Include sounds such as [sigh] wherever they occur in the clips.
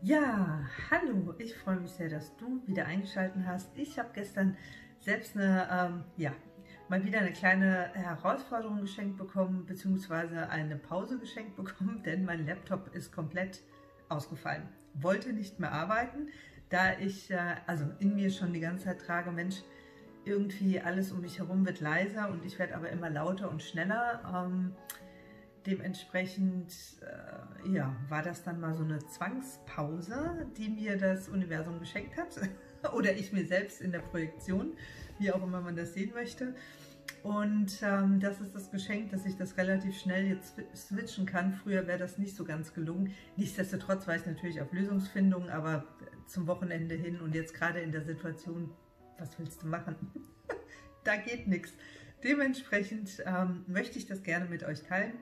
Ja, hallo, ich freue mich sehr, dass du wieder eingeschaltet hast. Ich habe gestern selbst eine, ähm, ja, mal wieder eine kleine Herausforderung geschenkt bekommen, beziehungsweise eine Pause geschenkt bekommen, [laughs] denn mein Laptop ist komplett ausgefallen. Wollte nicht mehr arbeiten, da ich äh, also in mir schon die ganze Zeit trage, Mensch, irgendwie alles um mich herum wird leiser und ich werde aber immer lauter und schneller. Ähm, dementsprechend äh, ja, war das dann mal so eine Zwangspause, die mir das Universum geschenkt hat. [laughs] Oder ich mir selbst in der Projektion, wie auch immer man das sehen möchte. Und ähm, das ist das Geschenk, dass ich das relativ schnell jetzt switchen kann. Früher wäre das nicht so ganz gelungen. Nichtsdestotrotz war ich natürlich auf Lösungsfindung, aber zum Wochenende hin und jetzt gerade in der Situation, was willst du machen? [laughs] da geht nichts. Dementsprechend ähm, möchte ich das gerne mit euch teilen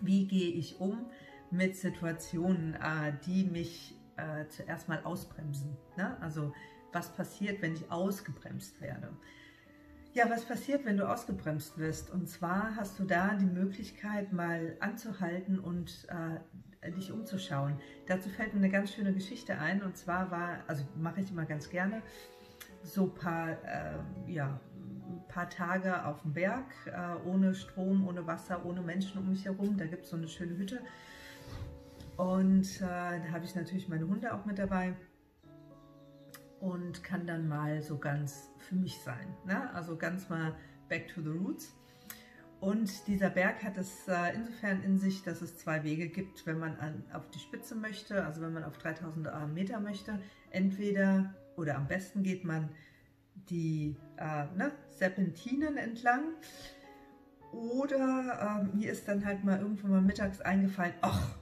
wie gehe ich um mit Situationen, äh, die mich äh, zuerst mal ausbremsen. Ne? Also was passiert, wenn ich ausgebremst werde. Ja, was passiert, wenn du ausgebremst wirst? Und zwar hast du da die Möglichkeit, mal anzuhalten und äh, dich umzuschauen. Dazu fällt mir eine ganz schöne Geschichte ein. Und zwar war, also mache ich immer ganz gerne, so ein paar äh, ja, paar Tage auf dem Berg, äh, ohne Strom, ohne Wasser, ohne Menschen um mich herum. Da gibt es so eine schöne Hütte. Und äh, da habe ich natürlich meine Hunde auch mit dabei und kann dann mal so ganz für mich sein. Ne? Also ganz mal back to the roots. Und dieser Berg hat es äh, insofern in sich, dass es zwei Wege gibt, wenn man an, auf die Spitze möchte, also wenn man auf 3000 Meter möchte. Entweder oder am besten geht man die äh, ne, Serpentinen entlang. Oder ähm, mir ist dann halt mal irgendwann mal mittags eingefallen, ach,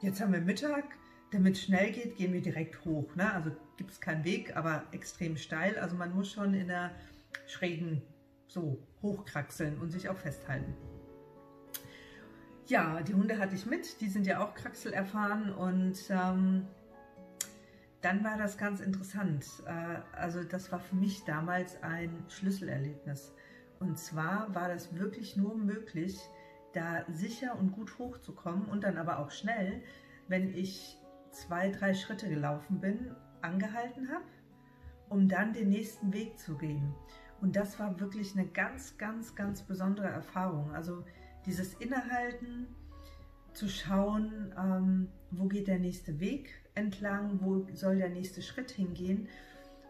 jetzt haben wir Mittag, damit es schnell geht, gehen wir direkt hoch. Ne? Also gibt es keinen Weg, aber extrem steil. Also man muss schon in der schrägen so hochkraxeln und sich auch festhalten. Ja, die Hunde hatte ich mit, die sind ja auch kraxelerfahren und ähm, dann war das ganz interessant. Äh, also das war für mich damals ein Schlüsselerlebnis. Und zwar war das wirklich nur möglich, da sicher und gut hochzukommen und dann aber auch schnell, wenn ich zwei, drei Schritte gelaufen bin, angehalten habe, um dann den nächsten Weg zu gehen. Und das war wirklich eine ganz, ganz, ganz besondere Erfahrung. Also dieses Innehalten, zu schauen, ähm, wo geht der nächste Weg entlang, wo soll der nächste Schritt hingehen.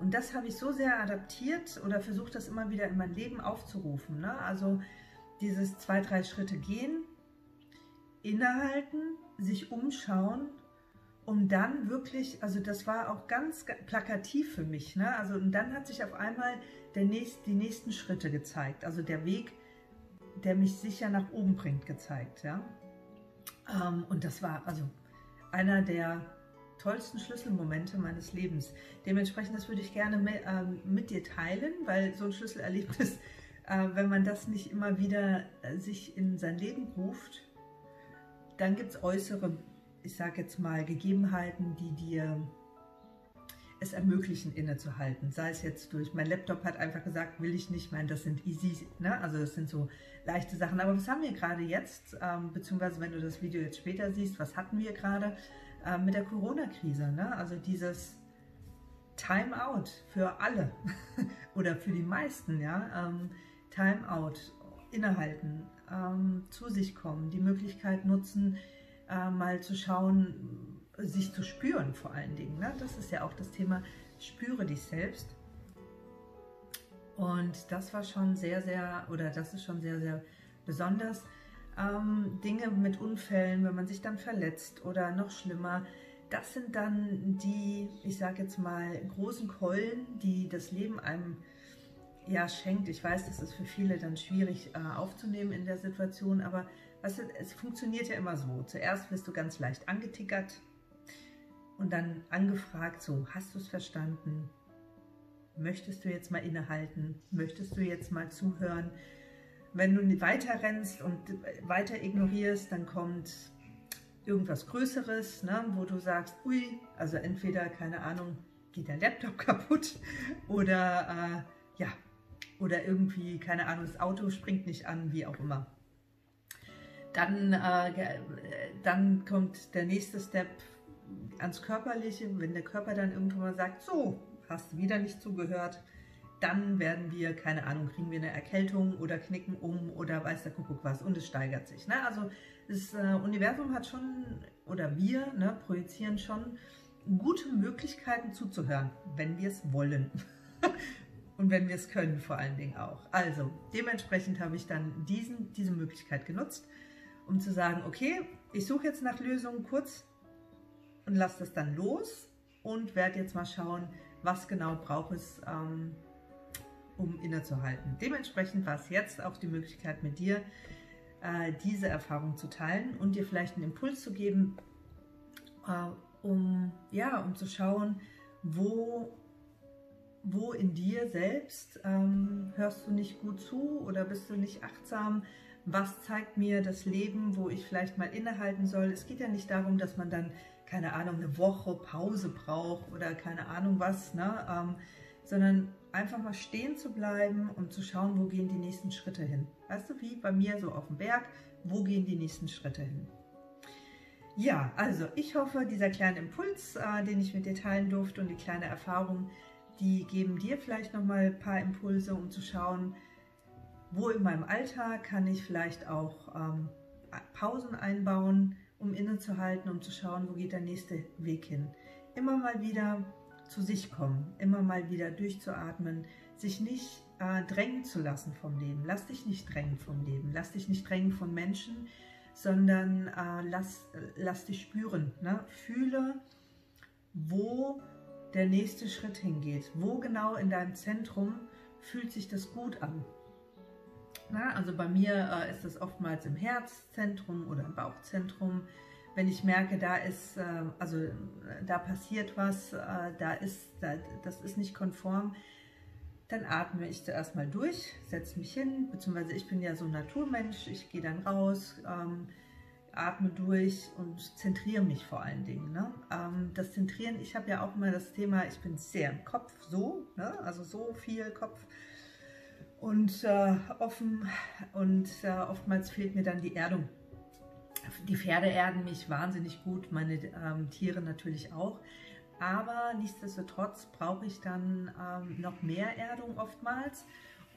Und das habe ich so sehr adaptiert oder versucht, das immer wieder in mein Leben aufzurufen. Ne? Also dieses zwei, drei Schritte gehen, innehalten, sich umschauen, um dann wirklich, also das war auch ganz plakativ für mich. Ne? Also und dann hat sich auf einmal der nächst, die nächsten Schritte gezeigt. Also der Weg, der mich sicher nach oben bringt, gezeigt. Ja? Ähm, und das war also einer der tollsten Schlüsselmomente meines Lebens. Dementsprechend, das würde ich gerne mit, ähm, mit dir teilen, weil so ein Schlüsselerlebnis, [laughs] äh, wenn man das nicht immer wieder äh, sich in sein Leben ruft, dann gibt es äußere, ich sage jetzt mal, Gegebenheiten, die dir es ermöglichen, innezuhalten. Sei es jetzt durch, mein Laptop hat einfach gesagt, will ich nicht, mein, das sind easy, ne? also das sind so leichte Sachen. Aber was haben wir gerade jetzt, ähm, beziehungsweise wenn du das Video jetzt später siehst, was hatten wir gerade ähm, mit der Corona-Krise? Ne? Also dieses Time-out für alle [laughs] oder für die meisten, ja, ähm, Time-out, innehalten, ähm, zu sich kommen, die Möglichkeit nutzen, äh, mal zu schauen, sich zu spüren vor allen Dingen. Ne? Das ist ja auch das Thema, spüre dich selbst. Und das war schon sehr, sehr, oder das ist schon sehr, sehr besonders. Ähm, Dinge mit Unfällen, wenn man sich dann verletzt oder noch schlimmer, das sind dann die, ich sage jetzt mal, großen Keulen, die das Leben einem ja schenkt. Ich weiß, das ist für viele dann schwierig äh, aufzunehmen in der Situation, aber du, es funktioniert ja immer so. Zuerst wirst du ganz leicht angetickert, und dann angefragt, so, hast du es verstanden? Möchtest du jetzt mal innehalten? Möchtest du jetzt mal zuhören? Wenn du weiter rennst und weiter ignorierst, dann kommt irgendwas Größeres, ne, wo du sagst, ui, also entweder, keine Ahnung, geht der Laptop [laughs] kaputt oder äh, ja, oder irgendwie, keine Ahnung, das Auto springt nicht an, wie auch immer. Dann, äh, dann kommt der nächste Step, ans Körperliche, wenn der Körper dann irgendwann mal sagt, so, hast du wieder nicht zugehört, dann werden wir, keine Ahnung, kriegen wir eine Erkältung oder knicken um oder weiß der Kuckuck was und es steigert sich. Ne? Also das äh, Universum hat schon, oder wir ne, projizieren schon gute Möglichkeiten zuzuhören, wenn wir es wollen. [laughs] und wenn wir es können vor allen Dingen auch. Also dementsprechend habe ich dann diesen, diese Möglichkeit genutzt, um zu sagen, okay, ich suche jetzt nach Lösungen kurz und lasse das dann los und werde jetzt mal schauen, was genau braucht es, ähm, um innezuhalten. Dementsprechend war es jetzt auch die Möglichkeit mit dir, äh, diese Erfahrung zu teilen und dir vielleicht einen Impuls zu geben, äh, um, ja, um zu schauen, wo, wo in dir selbst ähm, hörst du nicht gut zu oder bist du nicht achtsam, was zeigt mir das Leben, wo ich vielleicht mal innehalten soll. Es geht ja nicht darum, dass man dann, keine Ahnung, eine Woche Pause braucht oder keine Ahnung was, ne? Ähm, sondern einfach mal stehen zu bleiben und zu schauen, wo gehen die nächsten Schritte hin. Weißt du, wie bei mir so auf dem Berg, wo gehen die nächsten Schritte hin? Ja, also ich hoffe, dieser kleine Impuls, äh, den ich mit dir teilen durfte und die kleine Erfahrung, die geben dir vielleicht nochmal ein paar Impulse, um zu schauen, wo in meinem Alltag kann ich vielleicht auch ähm, Pausen einbauen, um innezuhalten, um zu schauen, wo geht der nächste Weg hin. Immer mal wieder zu sich kommen, immer mal wieder durchzuatmen, sich nicht äh, drängen zu lassen vom Leben. Lass dich nicht drängen vom Leben, lass dich nicht drängen von Menschen, sondern äh, lass, lass dich spüren. Ne? Fühle, wo der nächste Schritt hingeht. Wo genau in deinem Zentrum fühlt sich das gut an? Na, also bei mir äh, ist das oftmals im Herzzentrum oder im Bauchzentrum. Wenn ich merke, da ist, äh, also äh, da passiert was, äh, da ist, da, das ist nicht konform, dann atme ich zuerst mal durch, setze mich hin, beziehungsweise ich bin ja so ein Naturmensch, ich gehe dann raus, ähm, atme durch und zentriere mich vor allen Dingen. Ne? Ähm, das Zentrieren, ich habe ja auch immer das Thema, ich bin sehr im Kopf, so, ne? also so viel Kopf und äh, offen und äh, oftmals fehlt mir dann die Erdung. Die Pferde erden mich wahnsinnig gut, meine ähm, Tiere natürlich auch. Aber nichtsdestotrotz brauche ich dann ähm, noch mehr Erdung oftmals.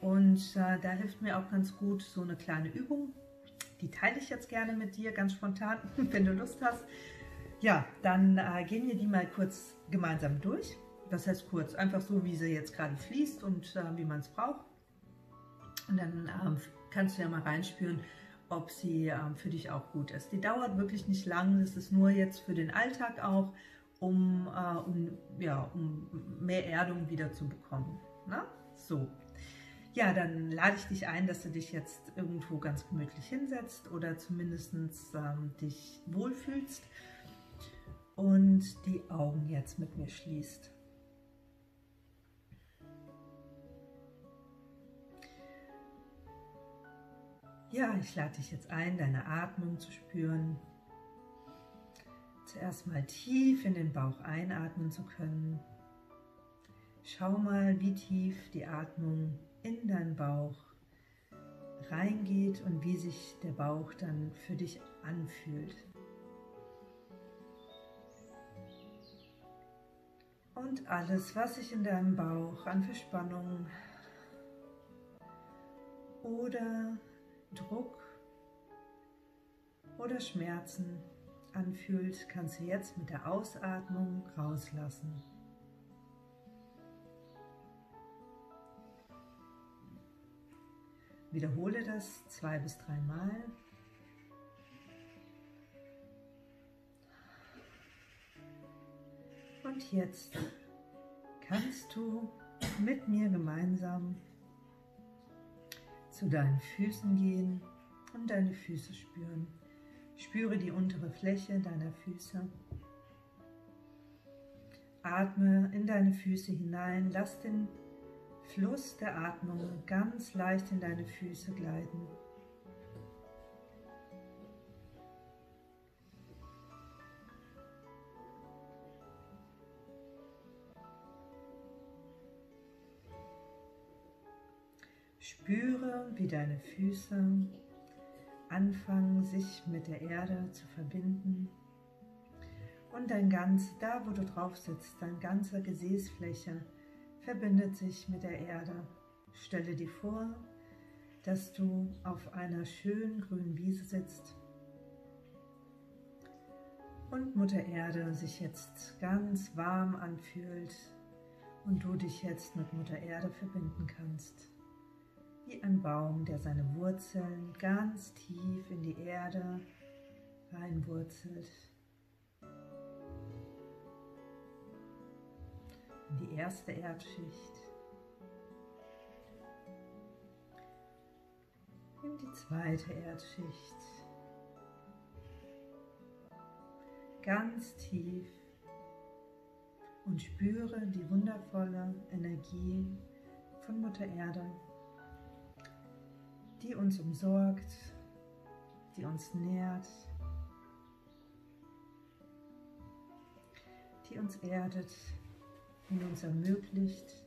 Und äh, da hilft mir auch ganz gut so eine kleine Übung. Die teile ich jetzt gerne mit dir, ganz spontan, [laughs] wenn du Lust hast. Ja, dann äh, gehen wir die mal kurz gemeinsam durch. Das heißt kurz, einfach so, wie sie jetzt gerade fließt und äh, wie man es braucht. Und dann ähm, kannst du ja mal reinspüren, ob sie ähm, für dich auch gut ist. Die dauert wirklich nicht lang, das ist nur jetzt für den Alltag auch um, äh, um, ja, um mehr Erdung wieder zu bekommen. Na? So. Ja, dann lade ich dich ein, dass du dich jetzt irgendwo ganz gemütlich hinsetzt oder zumindest ähm, dich wohlfühlst und die Augen jetzt mit mir schließt. Ja, ich lade dich jetzt ein, deine Atmung zu spüren. Zuerst mal tief in den Bauch einatmen zu können. Schau mal, wie tief die Atmung in deinen Bauch reingeht und wie sich der Bauch dann für dich anfühlt. Und alles, was sich in deinem Bauch an Verspannung oder Druck oder Schmerzen anfühlt, kannst du jetzt mit der Ausatmung rauslassen. Wiederhole das zwei bis drei Mal. Und jetzt kannst du mit mir gemeinsam zu deinen Füßen gehen und deine Füße spüren. Spüre die untere Fläche deiner Füße. Atme in deine Füße hinein. Lass den Fluss der Atmung ganz leicht in deine Füße gleiten. Spüre, wie deine Füße anfangen, sich mit der Erde zu verbinden Und dein ganz, da wo du drauf sitzt, deine ganze Gesäßfläche verbindet sich mit der Erde. Stelle dir vor, dass du auf einer schönen grünen Wiese sitzt und Mutter Erde sich jetzt ganz warm anfühlt und du dich jetzt mit Mutter Erde verbinden kannst. Wie ein Baum, der seine Wurzeln ganz tief in die Erde reinwurzelt. In die erste Erdschicht. In die zweite Erdschicht. Ganz tief und spüre die wundervolle Energie von Mutter Erde, die uns umsorgt, die uns nährt, die uns erdet und uns ermöglicht,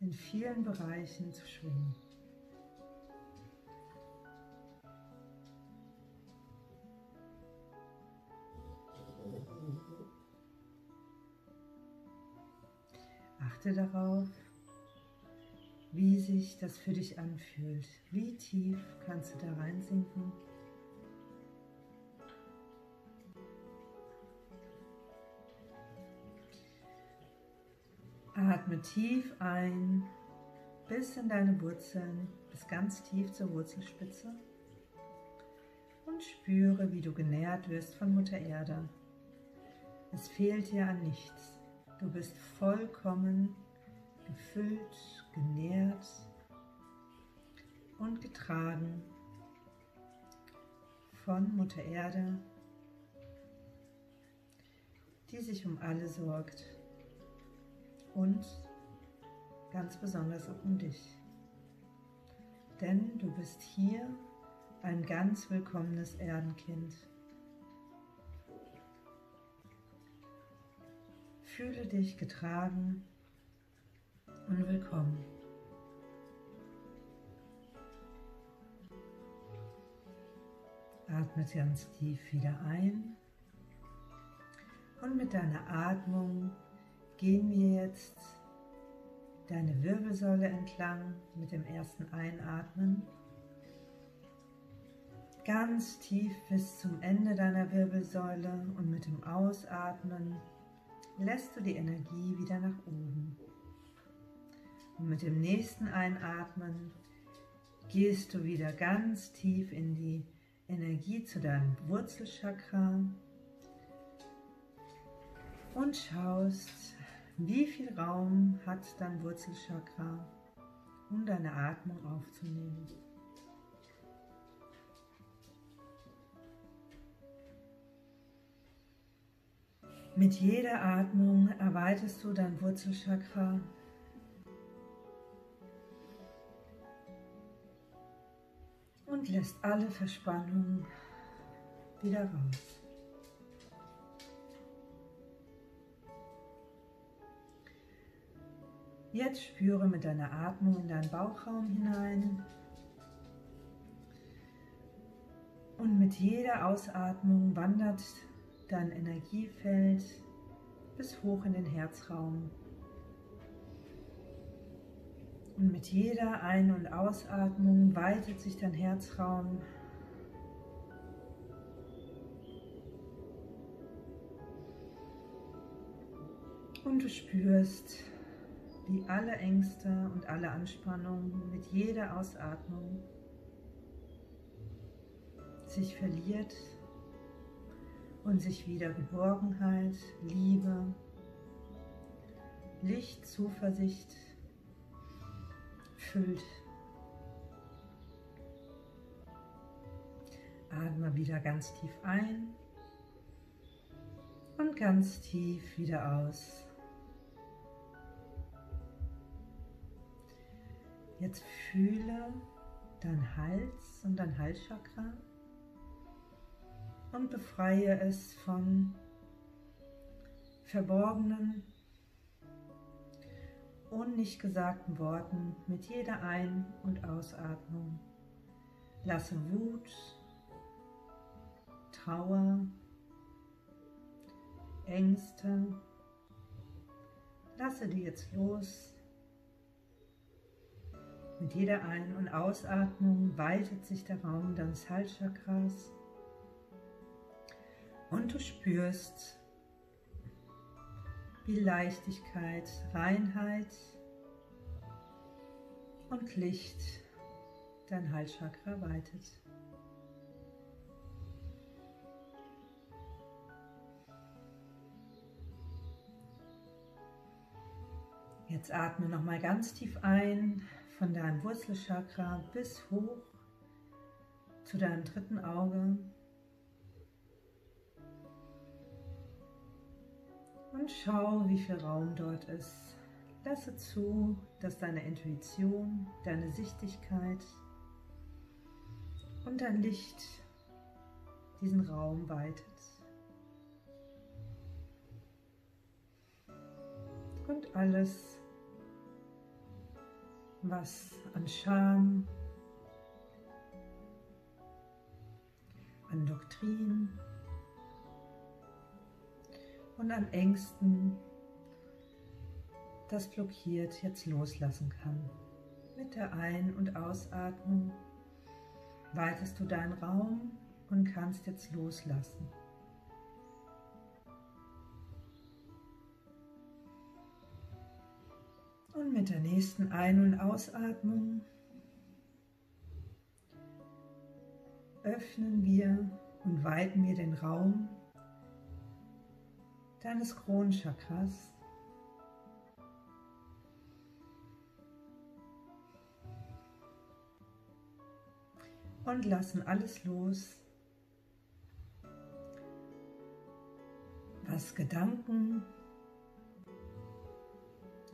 in vielen Bereichen zu schwingen. Achte darauf, wie sich das für dich anfühlt. Wie tief kannst du da reinsinken? Atme tief ein bis in deine Wurzeln, bis ganz tief zur Wurzelspitze und spüre, wie du genährt wirst von Mutter Erde. Es fehlt dir an nichts. Du bist vollkommen gefüllt, genährt und getragen von Mutter Erde, die sich um alle sorgt und ganz besonders auch um dich. Denn du bist hier ein ganz willkommenes Erdenkind. Fühle dich getragen und willkommen. Atme ganz tief wieder ein und mit deiner Atmung gehen wir jetzt deine Wirbelsäule entlang mit dem ersten Einatmen. Ganz tief bis zum Ende deiner Wirbelsäule und mit dem Ausatmen lässt du die Energie wieder nach oben. Und mit dem nächsten Einatmen gehst du wieder ganz tief in die Energie zu deinem Wurzelchakra und schaust, wie viel Raum hat dein Wurzelchakra, um deine Atmung aufzunehmen. Mit jeder Atmung erweiterst du dein Wurzelchakra und lässt alle Verspannungen wieder raus. Jetzt spüre mit deiner Atmung in deinen Bauchraum hinein und mit jeder Ausatmung wandert dein Energiefeld bis hoch in den Herzraum. Und mit jeder Ein- und Ausatmung weitet sich dein Herzraum. Und du spürst, wie alle Ängste und alle Anspannung mit jeder Ausatmung sich verliert und sich wieder Geborgenheit, Liebe, Licht, Zuversicht füllt. Atme wieder ganz tief ein und ganz tief wieder aus. Jetzt fühle dein Hals und dein Halschakra und befreie es von verborgenen und nicht gesagten Worten mit jeder Ein- und Ausatmung. Lasse Wut, Trauer, Ängste. Lasse die jetzt los. Mit jeder Ein- und Ausatmung weitet sich der Raum deines Halschakras und du spürst, wie Leichtigkeit, Reinheit und Licht dein Halschakra weitet. Jetzt atme noch mal ganz tief ein von deinem Wurzelchakra bis hoch zu deinem dritten Auge. Und schau, wie viel Raum dort ist. Lasse zu, dass deine Intuition, deine Sichtigkeit und dein Licht diesen Raum weitet. Und alles was an Scham, an Doktrin und an Ängsten das blockiert, jetzt loslassen kann. Mit der Ein- und Ausatmung weitest du deinen Raum und kannst jetzt loslassen. Und mit der nächsten Ein- und Ausatmung öffnen wir und weiten wir den Raum deines Kronchakras. Und lassen alles los, was Gedanken,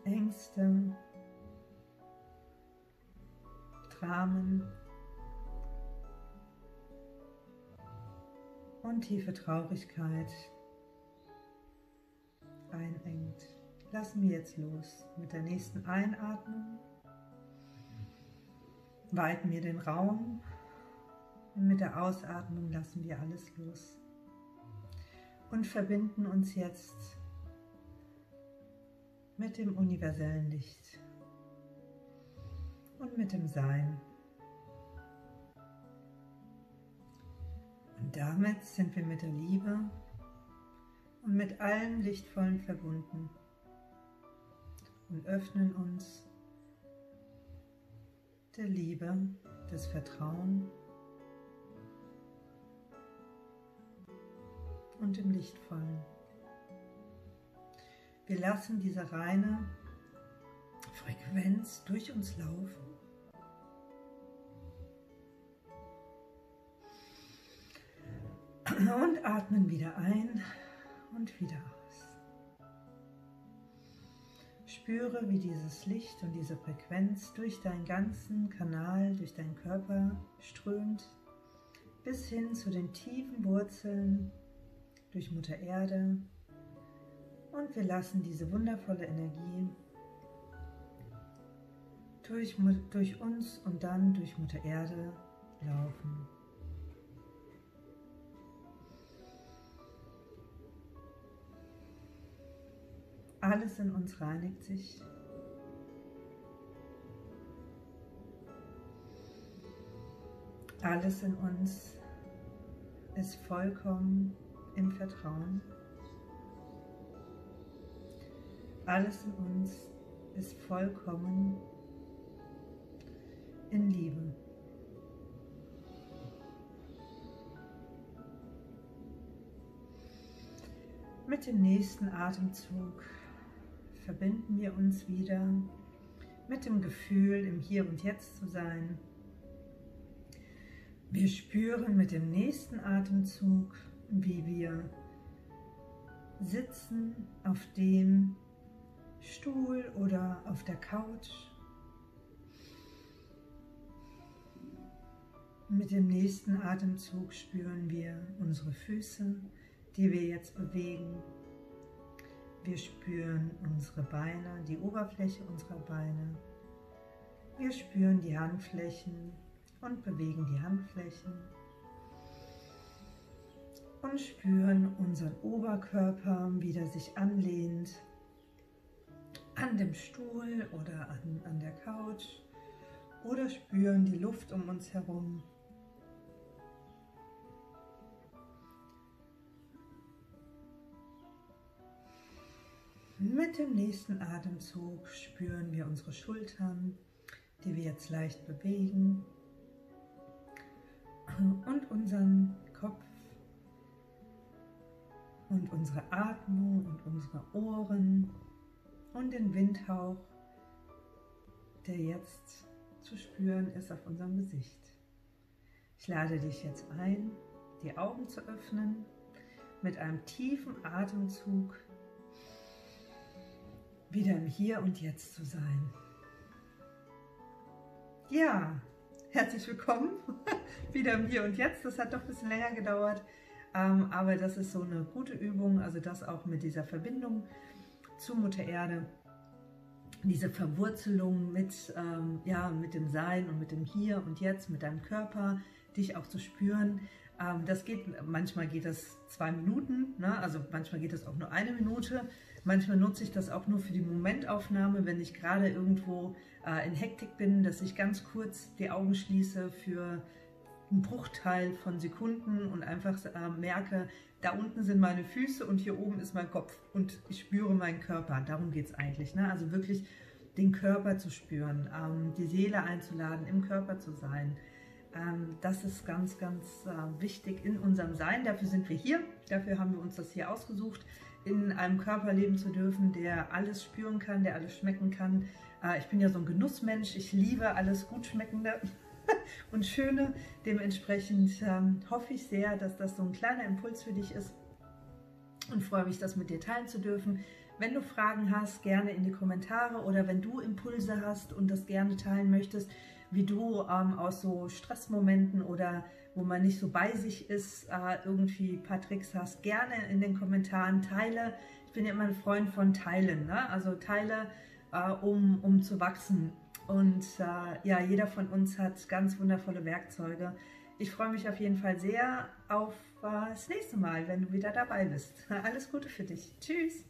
Ängste, Dramen und tiefe Traurigkeit einengt. Lassen wir jetzt los mit der nächsten Einatmung. Weiten wir den Raum und mit der Ausatmung lassen wir alles los und verbinden uns jetzt mit dem universellen Licht und mit dem Sein. Und damit sind wir mit der Liebe und mit allem Lichtvollen verbunden und öffnen uns der Liebe, des Vertrauen und dem Lichtvollen. Wir lassen diese reine Frequenz durch uns laufen. Und atmen wieder ein und wieder aus. Spüre, wie dieses Licht und diese Frequenz durch deinen ganzen Kanal, durch deinen Körper strömt, bis hin zu den tiefen Wurzeln, durch Mutter Erde, und wir lassen diese wundervolle Energie durch, durch uns und dann durch Mutter Erde laufen. Alles in uns reinigt sich. Alles in uns ist vollkommen im Vertrauen. Alles in uns ist vollkommen in Liebe. Mit dem nächsten Atemzug verbinden wir uns wieder mit dem Gefühl, im Hier und Jetzt zu sein. Wir spüren mit dem nächsten Atemzug, wie wir sitzen auf dem Stuhl oder auf der Couch. Mit dem nächsten Atemzug spüren wir unsere Füße, die wir jetzt bewegen. Wir spüren unsere Beine, die Oberfläche unserer Beine. Wir spüren die Handflächen und bewegen die Handflächen. und spüren unseren Oberkörper, wie der sich anlehnt an dem Stuhl oder an, an der Couch oder spüren die Luft um uns herum. Mit dem nächsten Atemzug spüren wir unsere Schultern, die wir jetzt leicht bewegen. Und unseren Kopf. Und unsere Atmung und unsere Ohren. Und den Windhauch, der jetzt zu spüren ist auf unserem Gesicht. Ich lade dich jetzt ein, die Augen zu öffnen, mit einem tiefen Atemzug wieder im Hier und Jetzt zu sein. Ja, herzlich willkommen [laughs] wieder im Hier und Jetzt. Das hat doch ein bisschen länger gedauert, ähm, aber das ist so eine gute Übung, also das auch mit dieser Verbindung zu Mutter Erde, diese Verwurzelung mit, ähm, ja, mit dem Sein und mit dem Hier und Jetzt, mit deinem Körper, dich auch zu spüren. Ähm, das geht, manchmal geht das zwei Minuten, ne? also manchmal geht das auch nur eine Minute. Manchmal nutze ich das auch nur für die Momentaufnahme, wenn ich gerade irgendwo äh, in Hektik bin, dass ich ganz kurz die Augen schließe für einen Bruchteil von Sekunden und einfach äh, merke, da unten sind meine Füße und hier oben ist mein Kopf und ich spüre meinen Körper. Darum geht es eigentlich. Ne? Also wirklich den Körper zu spüren, ähm, die Seele einzuladen, im Körper zu sein. Ähm, das ist ganz, ganz äh, wichtig in unserem Sein. Dafür sind wir hier. Dafür haben wir uns das hier ausgesucht, in einem Körper leben zu dürfen, der alles spüren kann, der alles schmecken kann. Äh, ich bin ja so ein Genussmensch. Ich liebe alles Gutschmeckende. [laughs] und Schöne. Dementsprechend ähm, hoffe ich sehr, dass das so ein kleiner Impuls für dich ist und freue mich, das mit dir teilen zu dürfen. Wenn du Fragen hast, gerne in die Kommentare oder wenn du Impulse hast und das gerne teilen möchtest, wie du ähm, aus so Stressmomenten oder wo man nicht so bei sich ist, äh, irgendwie ein paar Tricks hast, gerne in den Kommentaren teile. Ich bin ja immer ein Freund von Teilen, ne? also teile, äh, um, um zu wachsen und äh, ja, jeder von uns hat ganz wundervolle Werkzeuge. Ich freue mich auf jeden Fall sehr auf äh, das nächste Mal, wenn du wieder dabei bist. [laughs] Alles Gute für dich. Tschüss.